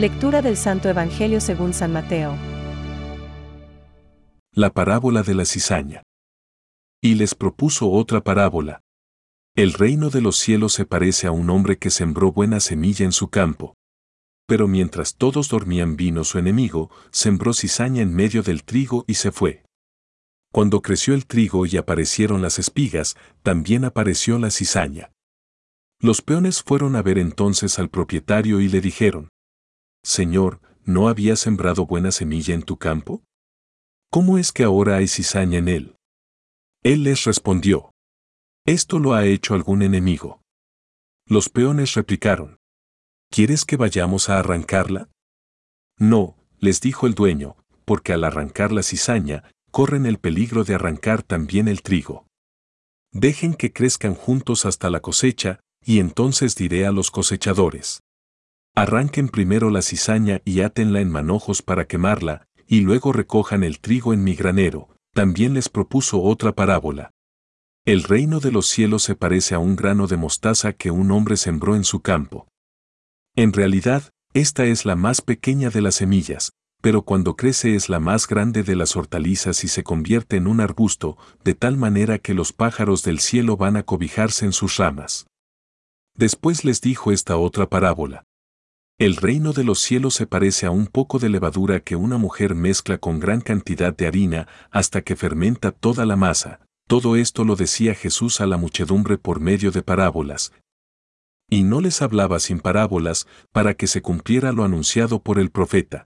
Lectura del Santo Evangelio según San Mateo. La parábola de la cizaña. Y les propuso otra parábola. El reino de los cielos se parece a un hombre que sembró buena semilla en su campo. Pero mientras todos dormían vino su enemigo, sembró cizaña en medio del trigo y se fue. Cuando creció el trigo y aparecieron las espigas, también apareció la cizaña. Los peones fueron a ver entonces al propietario y le dijeron, Señor, ¿no había sembrado buena semilla en tu campo? ¿Cómo es que ahora hay cizaña en él? Él les respondió, Esto lo ha hecho algún enemigo. Los peones replicaron, ¿Quieres que vayamos a arrancarla? No, les dijo el dueño, porque al arrancar la cizaña, corren el peligro de arrancar también el trigo. Dejen que crezcan juntos hasta la cosecha, y entonces diré a los cosechadores. Arranquen primero la cizaña y átenla en manojos para quemarla, y luego recojan el trigo en mi granero. También les propuso otra parábola. El reino de los cielos se parece a un grano de mostaza que un hombre sembró en su campo. En realidad, esta es la más pequeña de las semillas, pero cuando crece es la más grande de las hortalizas y se convierte en un arbusto, de tal manera que los pájaros del cielo van a cobijarse en sus ramas. Después les dijo esta otra parábola. El reino de los cielos se parece a un poco de levadura que una mujer mezcla con gran cantidad de harina hasta que fermenta toda la masa. Todo esto lo decía Jesús a la muchedumbre por medio de parábolas. Y no les hablaba sin parábolas para que se cumpliera lo anunciado por el profeta.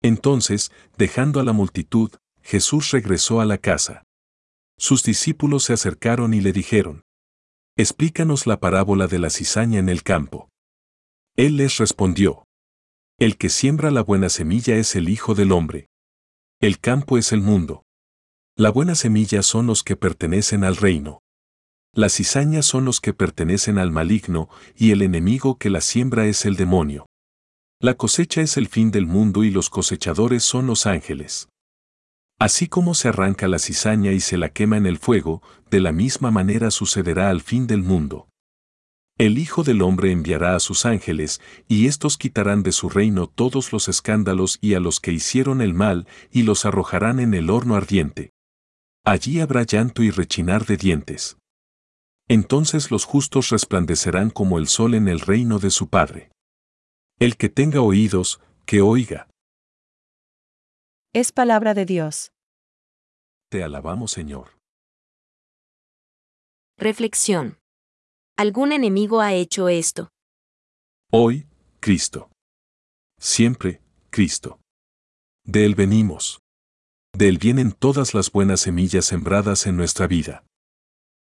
Entonces, dejando a la multitud, Jesús regresó a la casa. Sus discípulos se acercaron y le dijeron, Explícanos la parábola de la cizaña en el campo. Él les respondió, El que siembra la buena semilla es el Hijo del Hombre. El campo es el mundo. La buena semilla son los que pertenecen al reino. Las cizañas son los que pertenecen al maligno, y el enemigo que la siembra es el demonio. La cosecha es el fin del mundo y los cosechadores son los ángeles. Así como se arranca la cizaña y se la quema en el fuego, de la misma manera sucederá al fin del mundo. El Hijo del Hombre enviará a sus ángeles, y éstos quitarán de su reino todos los escándalos y a los que hicieron el mal, y los arrojarán en el horno ardiente. Allí habrá llanto y rechinar de dientes. Entonces los justos resplandecerán como el sol en el reino de su Padre. El que tenga oídos, que oiga. Es palabra de Dios. Te alabamos, Señor. Reflexión. ¿Algún enemigo ha hecho esto? Hoy, Cristo. Siempre, Cristo. De Él venimos. De Él vienen todas las buenas semillas sembradas en nuestra vida.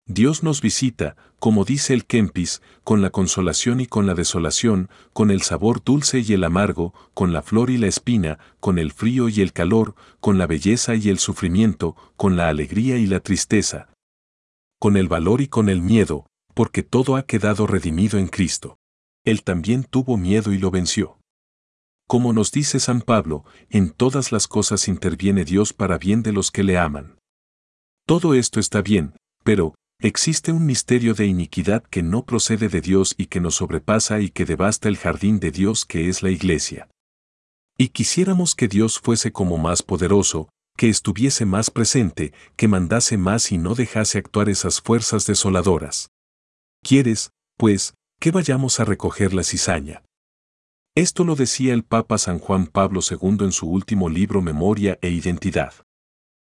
Dios nos visita, como dice el Kempis, con la consolación y con la desolación, con el sabor dulce y el amargo, con la flor y la espina, con el frío y el calor, con la belleza y el sufrimiento, con la alegría y la tristeza, con el valor y con el miedo, porque todo ha quedado redimido en Cristo. Él también tuvo miedo y lo venció. Como nos dice San Pablo, en todas las cosas interviene Dios para bien de los que le aman. Todo esto está bien, pero, Existe un misterio de iniquidad que no procede de Dios y que nos sobrepasa y que devasta el jardín de Dios que es la iglesia. Y quisiéramos que Dios fuese como más poderoso, que estuviese más presente, que mandase más y no dejase actuar esas fuerzas desoladoras. ¿Quieres, pues, que vayamos a recoger la cizaña? Esto lo decía el Papa San Juan Pablo II en su último libro Memoria e Identidad.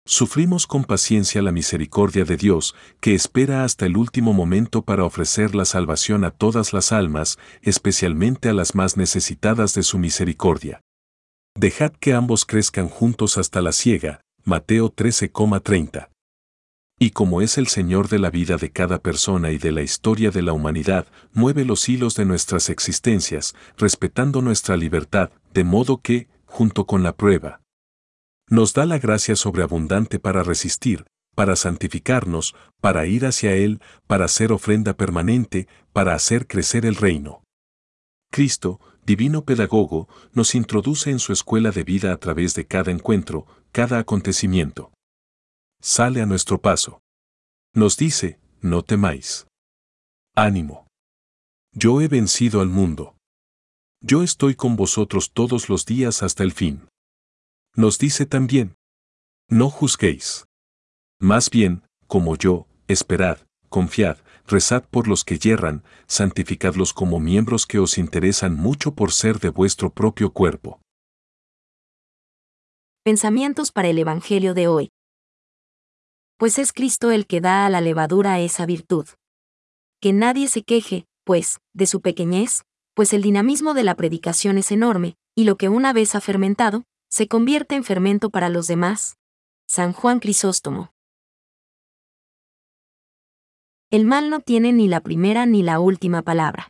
Sufrimos con paciencia la misericordia de Dios, que espera hasta el último momento para ofrecer la salvación a todas las almas, especialmente a las más necesitadas de su misericordia. Dejad que ambos crezcan juntos hasta la ciega, Mateo 13,30. Y como es el Señor de la vida de cada persona y de la historia de la humanidad, mueve los hilos de nuestras existencias, respetando nuestra libertad, de modo que, junto con la prueba, nos da la gracia sobreabundante para resistir, para santificarnos, para ir hacia Él, para ser ofrenda permanente, para hacer crecer el reino. Cristo, divino pedagogo, nos introduce en su escuela de vida a través de cada encuentro, cada acontecimiento. Sale a nuestro paso. Nos dice, no temáis. Ánimo. Yo he vencido al mundo. Yo estoy con vosotros todos los días hasta el fin. Nos dice también, no juzguéis. Más bien, como yo, esperad, confiad, rezad por los que yerran, santificadlos como miembros que os interesan mucho por ser de vuestro propio cuerpo. Pensamientos para el Evangelio de hoy. Pues es Cristo el que da a la levadura esa virtud. Que nadie se queje, pues, de su pequeñez, pues el dinamismo de la predicación es enorme, y lo que una vez ha fermentado, se convierte en fermento para los demás. San Juan Crisóstomo. El mal no tiene ni la primera ni la última palabra.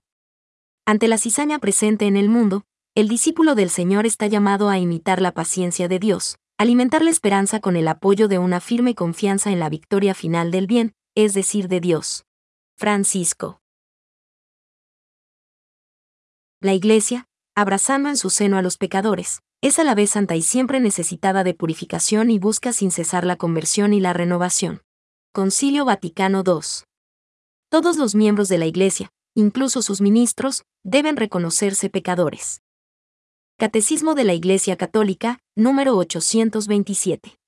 Ante la cizaña presente en el mundo, el discípulo del Señor está llamado a imitar la paciencia de Dios, alimentar la esperanza con el apoyo de una firme confianza en la victoria final del bien, es decir, de Dios. Francisco. La Iglesia, abrazando en su seno a los pecadores, es a la vez santa y siempre necesitada de purificación y busca sin cesar la conversión y la renovación. Concilio Vaticano II. Todos los miembros de la Iglesia, incluso sus ministros, deben reconocerse pecadores. Catecismo de la Iglesia Católica, número 827.